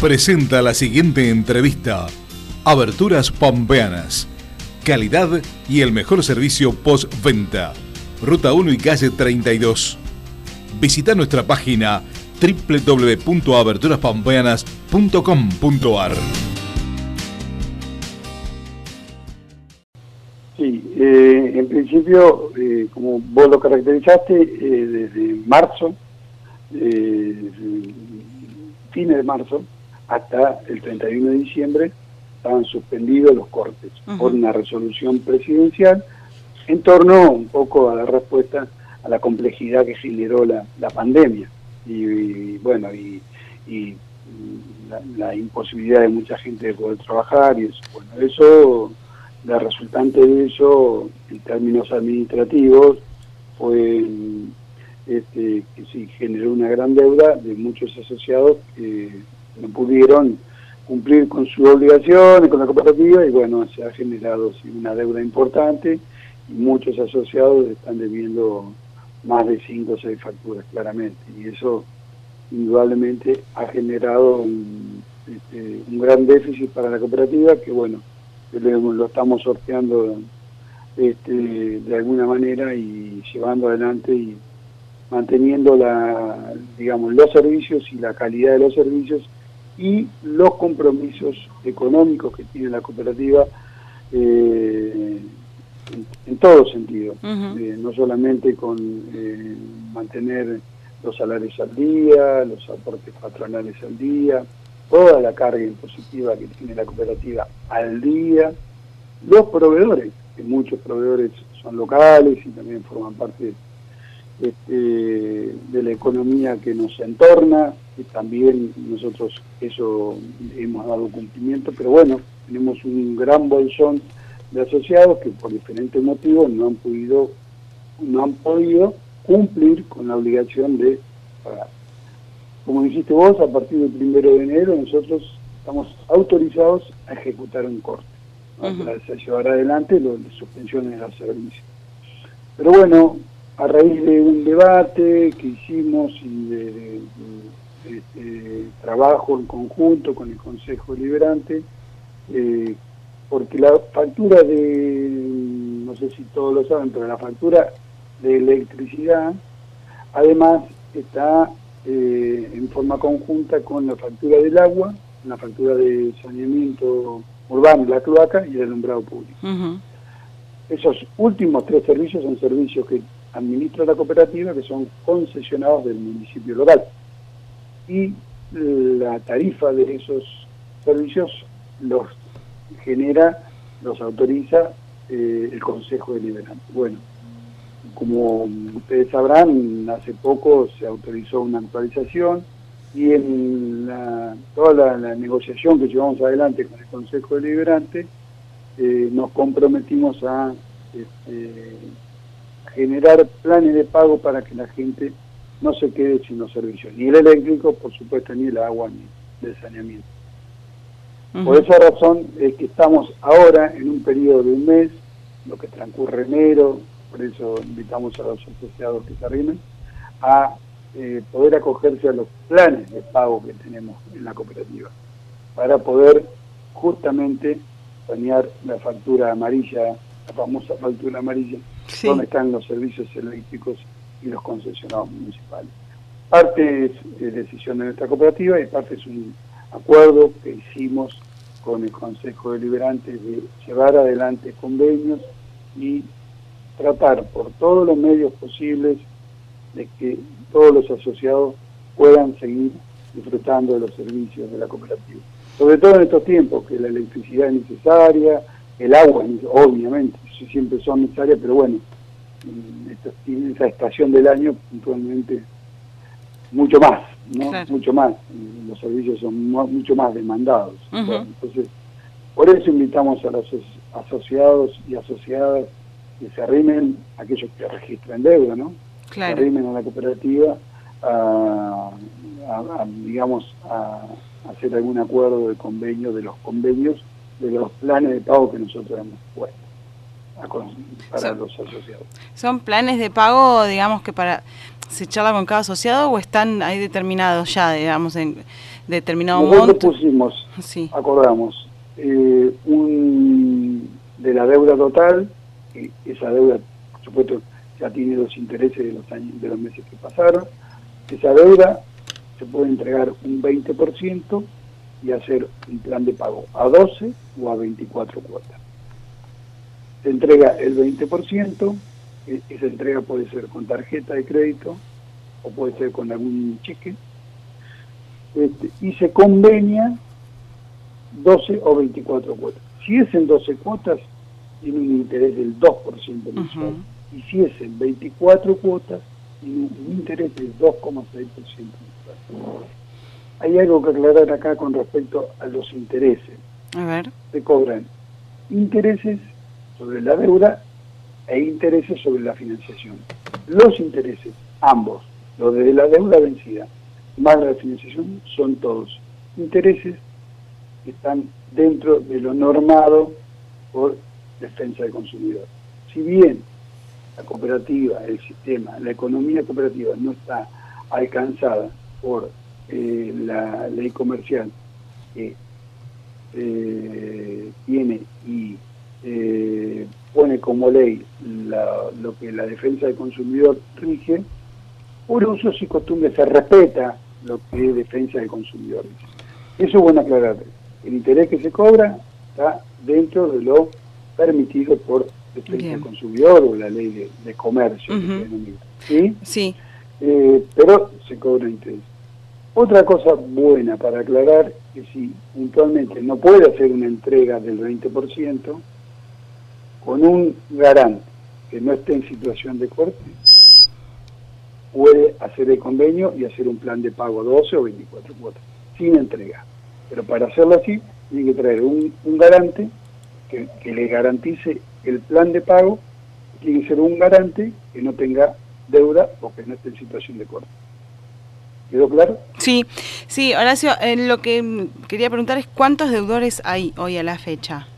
presenta la siguiente entrevista. Aberturas Pampeanas. Calidad y el mejor servicio postventa. Ruta 1 y calle 32. Visita nuestra página www.aberturaspampeanas.com.ar. Sí, eh, en principio, eh, como vos lo caracterizaste, eh, desde marzo, fines de marzo, hasta el 31 de diciembre, estaban suspendidos los cortes por una resolución presidencial en torno un poco a la respuesta a la complejidad que generó la, pandemia. Y, bueno y, la, imposibilidad de mucha gente de poder trabajar y eso. Bueno eso la resultante de eso en términos administrativos fue este, que sí generó una gran deuda de muchos asociados que no pudieron cumplir con sus obligaciones, con la cooperativa, y bueno, se ha generado una deuda importante y muchos asociados están debiendo más de cinco o seis facturas, claramente, y eso indudablemente ha generado un, este, gran déficit para la cooperativa que, bueno, lo, estamos sorteando este, de alguna manera y llevando adelante y manteniendo la, digamos, los servicios y la calidad de los servicios y los compromisos económicos que tiene la cooperativa eh, en, todo sentido, eh, no solamente con eh, mantener los salarios al día, los aportes patronales al día, toda la carga impositiva que tiene la cooperativa al día, los proveedores, que muchos proveedores son locales y también forman parte este, de la economía que nos entorna, también nosotros eso hemos dado cumplimiento, pero bueno, tenemos un gran bolsón de asociados que por diferentes motivos no han podido, no han podido cumplir con la obligación de pagar. Como dijiste vos, a partir del primero de enero nosotros estamos autorizados a ejecutar un corte, para llevar adelante las suspensiones de los servicios. Pero bueno, a raíz de un debate que hicimos y de, este, trabajo en conjunto con el Consejo Liberante, eh, porque la factura de, no sé si todos lo saben, pero la factura de electricidad, además está eh, en forma conjunta con la factura del agua, la factura de saneamiento urbano, la cloaca y el alumbrado público. Esos últimos tres servicios son servicios que administra la cooperativa que son concesionados del municipio local. Y la tarifa de esos servicios los genera, los autoriza eh, el Consejo Deliberante. Bueno, como ustedes sabrán, hace poco se autorizó una actualización y en toda la, negociación que llevamos adelante con el Consejo Deliberante eh, nos comprometimos a este, generar planes de pago para que la gente no se quede sin los servicios, ni el eléctrico, por supuesto, ni el agua, ni el saneamiento. Por esa razón es que estamos ahora en un periodo de un mes, lo que transcurre enero, por eso invitamos a los asociados que se arrimen, a eh, poder acogerse a los planes de pago que tenemos en la cooperativa, para poder justamente sanear la factura amarilla, la famosa factura amarilla, donde están los servicios eléctricos y los concesionados municipales. Parte es decisión de nuestra cooperativa y parte es un acuerdo que hicimos con el Consejo Deliberante de llevar adelante convenios y tratar por todos los medios posibles de que todos los asociados puedan seguir disfrutando de los servicios de la cooperativa. Sobre todo en estos tiempos, que la electricidad es necesaria, el agua, obviamente, siempre son necesarias, pero bueno, en esa estación del año puntualmente mucho más, ¿no? Mucho más. Los servicios son mucho más demandados. entonces, por eso invitamos a los asociados y asociadas que se arrimen, aquellos que registran deuda, ¿no? Se arrimen a la cooperativa a, digamos, a hacer algún acuerdo de convenio, de los convenios, de los planes de pago que nosotros hemos puesto para los asociados. ¿Son planes de pago, digamos, que para se charla con cada asociado o están ahí determinados ya, digamos, en, determinado Nosotros monto. pusimos, Sí. acordamos, eh, un, de la deuda total, y esa deuda, por supuesto, ya tiene los intereses de los años, de los meses que pasaron, esa deuda se puede entregar un 20% y hacer un plan de pago a 12 o a 24 cuotas. Se entrega el 20%, e- esa entrega puede ser con tarjeta de crédito o puede ser con algún cheque, este, y se convenia 12 o 24 cuotas. Si es en 12 cuotas, tiene un interés del 2% mensual. Y si es en 24 cuotas, tiene un interés del 2,6% mensual. Hay algo que aclarar acá con respecto a los intereses. A ver. Se cobran intereses sobre la deuda e intereses sobre la financiación. Los intereses, ambos, los de la deuda vencida más la financiación, son todos intereses que están dentro de lo normado por defensa del consumidor. Si bien la cooperativa, el sistema, la economía cooperativa no está alcanzada por eh, la ley comercial que eh, tiene y como ley la- lo que la defensa del consumidor rige, por usos y costumbres se respeta lo que es defensa del consumidor. Eso es bueno aclarar. El interés que se cobra está dentro de lo permitido por defensa Bien. del consumidor o la ley de, de comercio se denomina. ¿Sí? Sí. Eh, pero se cobra interés. Otra cosa buena para aclarar que si puntualmente no puede hacer una entrega del 20%, con un garante que no esté en situación de corte, puede hacer el convenio y hacer un plan de pago 12 o 24 cuotas, sin entrega. Pero para hacerlo así, tiene que traer un, un garante que, que le garantice el plan de pago, tiene que ser un garante que no tenga deuda o que no esté en situación de corte. ¿Quedó claro? Sí, sí, Horacio, eh, lo que quería preguntar es cuántos deudores hay hoy a la fecha.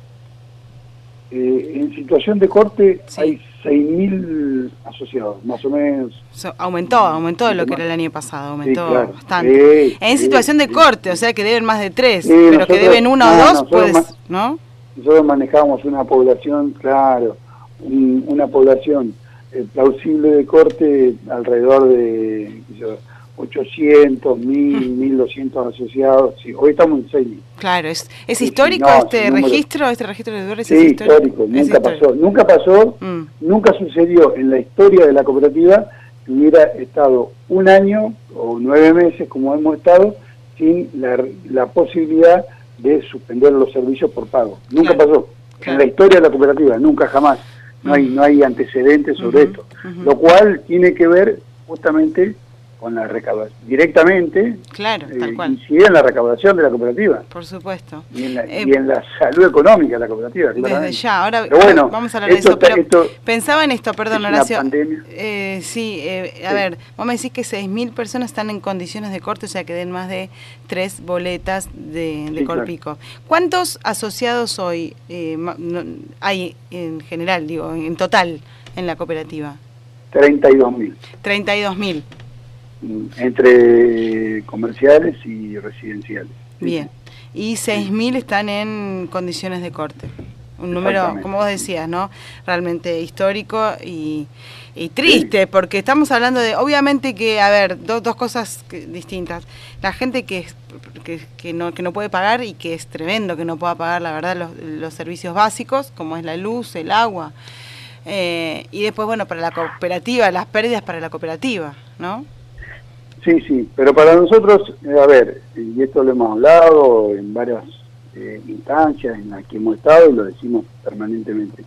Eh, en situación de corte Sí. hay 6.000 asociados, más o menos. So- aumentó, aumentó lo que era el año pasado, aumentó claro. bastante. En situación de corte, o sea que deben más de tres, pero que deben uno no, o dos, pues, ¿no? Nosotros manejamos una población, claro, un- una población eh, plausible de corte alrededor de yo, 800, 1000, 1200 asociados. Sí, hoy estamos en 6.000. Claro, ¿es, es histórico no, este número- registro? ¿Este registro de deudores Sí, es histórico, histórico? Es nunca histórico. pasó. Nunca pasó, Mm, nunca sucedió en la historia de la cooperativa que hubiera estado un año o nueve meses, como hemos estado, sin la, la posibilidad de suspender los servicios por pago. Nunca Claro, pasó. claro. En la historia de la cooperativa, nunca jamás. No hay, no hay antecedentes sobre esto. Lo cual tiene que ver justamente con la recaudación. Directamente Claro, eh, tal cual, incide en la recaudación de la cooperativa por supuesto. y en la, Eh, y en la salud económica de la cooperativa. Desde claramente. ya, ahora Pero bueno, vamos a hablar de eso, está- pero esto pensaba en esto, perdón, es Horacio. Eh, sí, eh, a Sí. ver, vos me decís que 6.000 personas están en condiciones de corte, o sea que den más de tres boletas de, de Sí, Colpico. ¿Cuántos asociados hoy eh, no- hay en general, digo, en total en la cooperativa? 32.000. 32.000. entre comerciales y residenciales. Bien. Y 6.000 están en condiciones de corte. Un número, como vos decías, ¿no? Realmente histórico y, y triste, porque estamos hablando de, obviamente que, a ver, do- dos cosas que- distintas. La gente que, es- que, que no, que no puede pagar y que es tremendo que no pueda pagar, la verdad, los, los servicios básicos, como es la luz, el agua. Eh, y después, bueno, para la cooperativa, las pérdidas para la cooperativa, ¿no? Sí, sí, pero para nosotros, eh, a ver, y esto lo hemos hablado en varias eh, instancias en las que hemos estado y lo decimos permanentemente.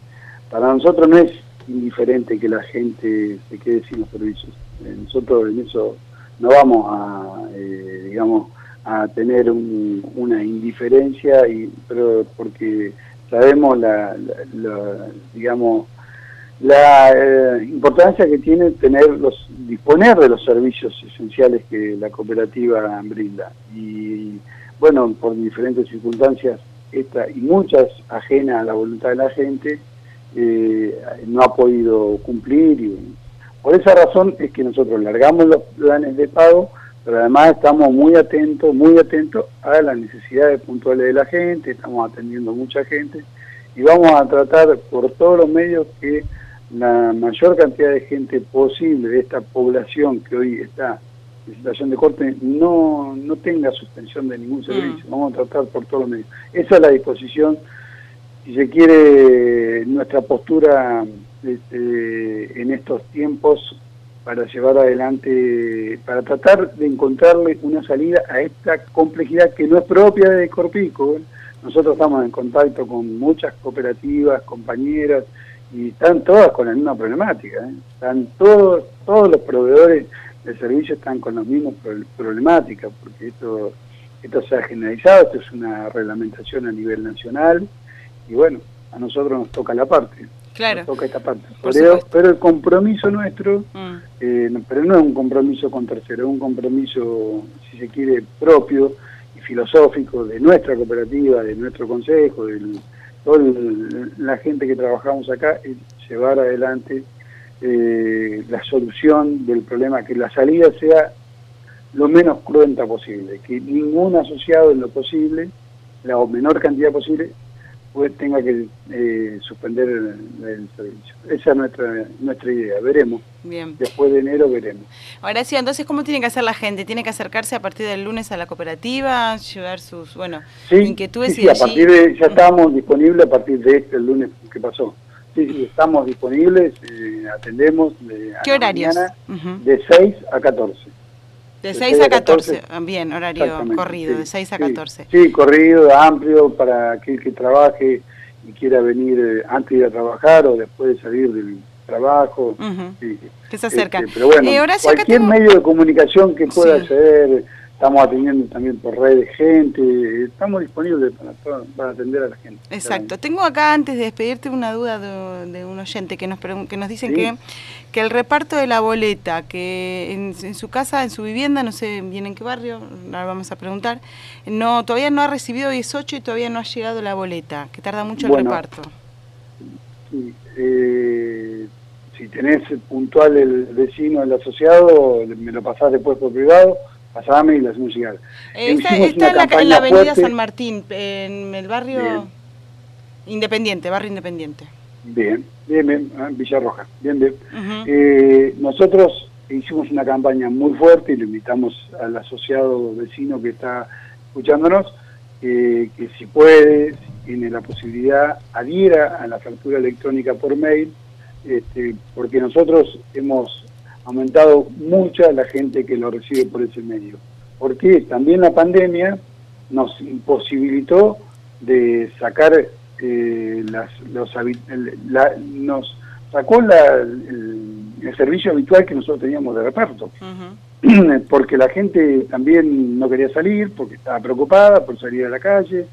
Para nosotros no es indiferente que la gente se quede sin los servicios. Eh, nosotros en eso no vamos a, eh, digamos, a tener un- una indiferencia, y, pero porque sabemos la, la- la, digamos, la eh, importancia que tiene tener los disponer de los servicios esenciales que la cooperativa brinda. Y bueno por diferentes circunstancias esta y muchas ajenas a la voluntad de la gente eh, no ha podido cumplir y por esa razón es que nosotros largamos los planes de pago pero además estamos muy atentos, muy atentos a las necesidades puntuales de la gente, estamos atendiendo mucha gente y vamos a tratar por todos los medios que la mayor cantidad de gente posible de esta población que hoy está en situación de corte no, no tenga suspensión de ningún servicio. Mm. Vamos a tratar por todos los medios. Esa es la disposición, si se quiere, nuestra postura este, en estos tiempos para llevar adelante, para tratar de encontrarle una salida a esta complejidad que no es propia de Corpico. ¿eh? Nosotros estamos en contacto con muchas cooperativas, compañeras, y están todas con la misma problemática. ¿eh? Están todos, todos los proveedores de servicios están con las mismas problemáticas, porque esto, esto se ha generalizado, esto es una reglamentación a nivel nacional, y bueno, a nosotros nos toca la parte. Claro. toca esta parte. Pero, el compromiso nuestro, mm. eh, pero no es un compromiso con terceros, es un compromiso, si se quiere, propio y filosófico de nuestra cooperativa, de nuestro consejo, de toda la gente que trabajamos acá, es llevar adelante eh, la solución del problema, que la salida sea lo menos cruenta posible, que ningún asociado en lo posible, la menor cantidad posible, pues tenga que eh, suspender el, servicio. Esa es nuestra nuestra idea, veremos. Bien. Después de enero veremos. Ahora sí, entonces, ¿cómo tiene que hacer la gente? ¿Tiene que acercarse a partir del lunes a la cooperativa, llevar sus, bueno, inquietudes? Sí, sí, a partir de, ya estamos disponibles a partir de este, el lunes que pasó. Sí, sí, estamos disponibles, eh, atendemos. De, ¿Qué horarios? De 6 a 14. De 6 a 14, bien, horario corrido, de 6 a 14. Sí, corrido, amplio, para aquel que trabaje y quiera venir eh, antes de ir a trabajar o después de salir del trabajo. que se acerca. Este, pero bueno, eh, cualquier medio de comunicación que pueda ser estamos atendiendo también por redes gente, estamos disponibles para, atender a la gente. Exacto. Tengo acá, antes de despedirte, una duda de, un oyente que nos, que nos dicen que, que el reparto de la boleta, que en, su casa, en su vivienda, no sé bien en qué barrio, ahora vamos a preguntar, no todavía no ha recibido 18 y todavía no ha llegado la boleta, que tarda mucho el reparto. Eh, si tenés puntual el vecino, el asociado, me lo pasás después por privado pasame y las hacemos llegar. Está, en, la, avenida San Martín, en el barrio Independiente, barrio Independiente. Bien, bien, bien, ah, Villarroja, bien, bien. Eh, nosotros hicimos una campaña muy fuerte y le invitamos al asociado vecino que está escuchándonos, que si puede, si tiene la posibilidad, adhiera a la factura electrónica por mail, este, porque nosotros hemos aumentado mucha la gente que lo recibe por ese medio. Porque también la pandemia nos imposibilitó de sacar eh, las, los nos sacó la, el, servicio habitual que nosotros teníamos de reparto. Porque la gente también no quería salir, porque estaba preocupada por salir a la calle.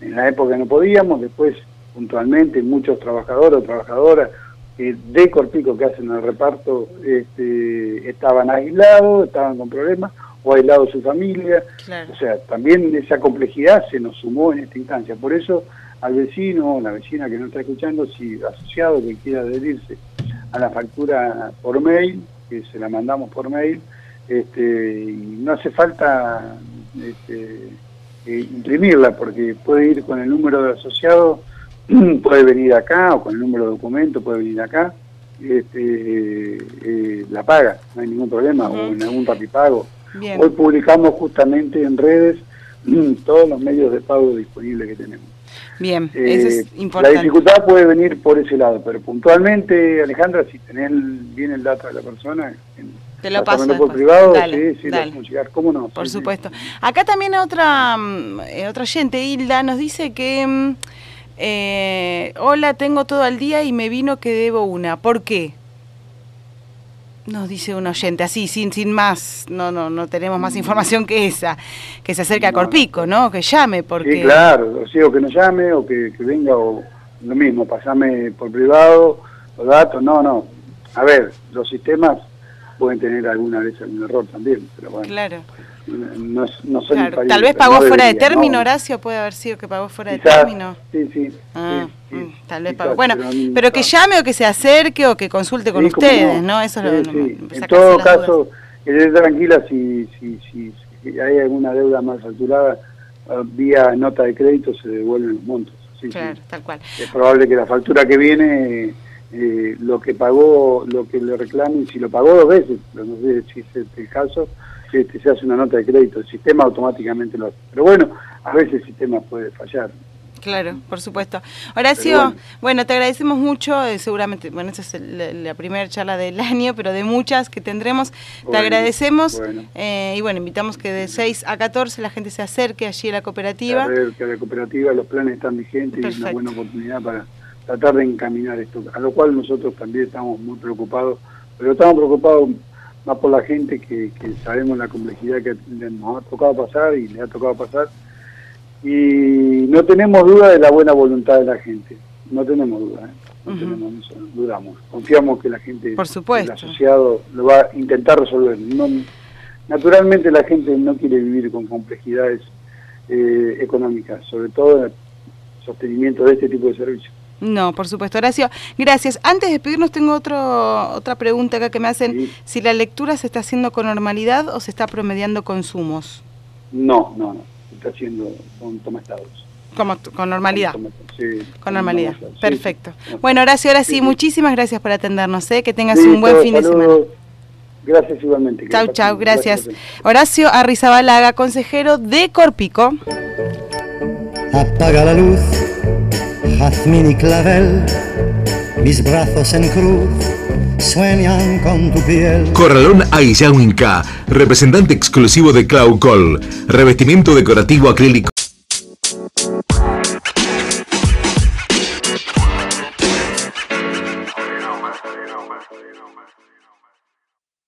En la época no podíamos, después puntualmente muchos trabajadores o trabajadoras de Corpico que hacen el reparto este, estaban aislados, estaban con problemas, o aislados su familia. O sea, también esa complejidad se nos sumó en esta instancia. Por eso al vecino o la vecina que no está escuchando, si asociado que quiera adherirse a la factura por mail, que se la mandamos por mail, este, y no hace falta este, eh, imprimirla porque puede ir con el número de asociado puede venir acá o con el número de documento puede venir acá, este, eh, la paga, no hay ningún problema, o en algún rapipago. Hoy publicamos justamente en redes todos los medios de pago disponibles que tenemos. Bien, eso es importante. La dificultad puede venir por ese lado, pero puntualmente, Alejandra, si tenés bien el dato de la persona, te lo paso por privado, sí, sí, llegar, ¿cómo no? Por supuesto. Acá también otra, mm, eh, otra gente, Hilda, nos dice que mm, eh, hola, tengo todo el día y me vino que debo una. ¿Por qué? Nos dice un oyente, así, sin, sin más, no, no, no tenemos más información que esa, que se acerque a Corpico, ¿no? Que llame, porque... Sí, claro, o, que no llame, o que, venga, o lo mismo, pasame por privado, los datos, no, no. A ver, los sistemas pueden tener alguna vez algún error también, pero bueno. Claro no, no son Tal vez pagó fuera de término, Horacio, puede haber sido que pagó fuera de término. Sí, sí. Ah, mm, tal vez pagó. Bueno, pero, que llame o que se acerque o que consulte con ustedes, ¿no? Eso es lo, En todo caso, que esté tranquila si, si, si, hay alguna deuda más alturada, ah, vía nota de crédito se devuelven los montos. claro, tal cual. Es probable que la factura que viene, eh, lo que pagó, lo que le reclamen, si lo pagó dos veces, no sé si es el caso, este, se hace una nota de crédito, el sistema automáticamente lo hace. Pero bueno, a veces el sistema puede fallar. Claro, por supuesto. Horacio, bueno. te agradecemos mucho, eh, seguramente, bueno, esta es la, primera charla del año, pero de muchas que tendremos. te agradecemos eh, y bueno, invitamos que de 6 a 14 la gente se acerque allí a la cooperativa. A ver, que a la cooperativa los planes están vigentes y es una buena oportunidad para tratar de encaminar esto, a lo cual nosotros también estamos muy preocupados, pero estamos preocupados más por la gente que, sabemos la complejidad que nos ha tocado pasar y le ha tocado pasar. Y no tenemos duda de la buena voluntad de la gente, no tenemos duda, ¿eh? no tenemos, dudamos. Confiamos que la gente, por supuesto. el asociado, lo va a intentar resolver. No, naturalmente la gente no quiere vivir con complejidades eh, económicas, sobre todo en el sostenimiento de este tipo de servicios. No, por supuesto, Horacio. Gracias. Antes de despedirnos tengo otro, otra pregunta acá que me hacen. Si la lectura se está haciendo con normalidad o se está promediando consumos. No, no, no. Se está haciendo con tomastados. Como, con normalidad. sí, con normalidad. Perfecto. Bueno, Horacio, ahora sí, muchísimas gracias por atendernos. ¿eh? Que tengas un buen fin de semana. Gracias igualmente. Chau, chau, gracias. Horacio Arrizabalaga, consejero de Corpico. Apaga la luz jazmín y clavel, mis brazos en cruz sueñan con tu piel. Corralón Inca, representante exclusivo de Cloud Call, revestimiento decorativo acrílico.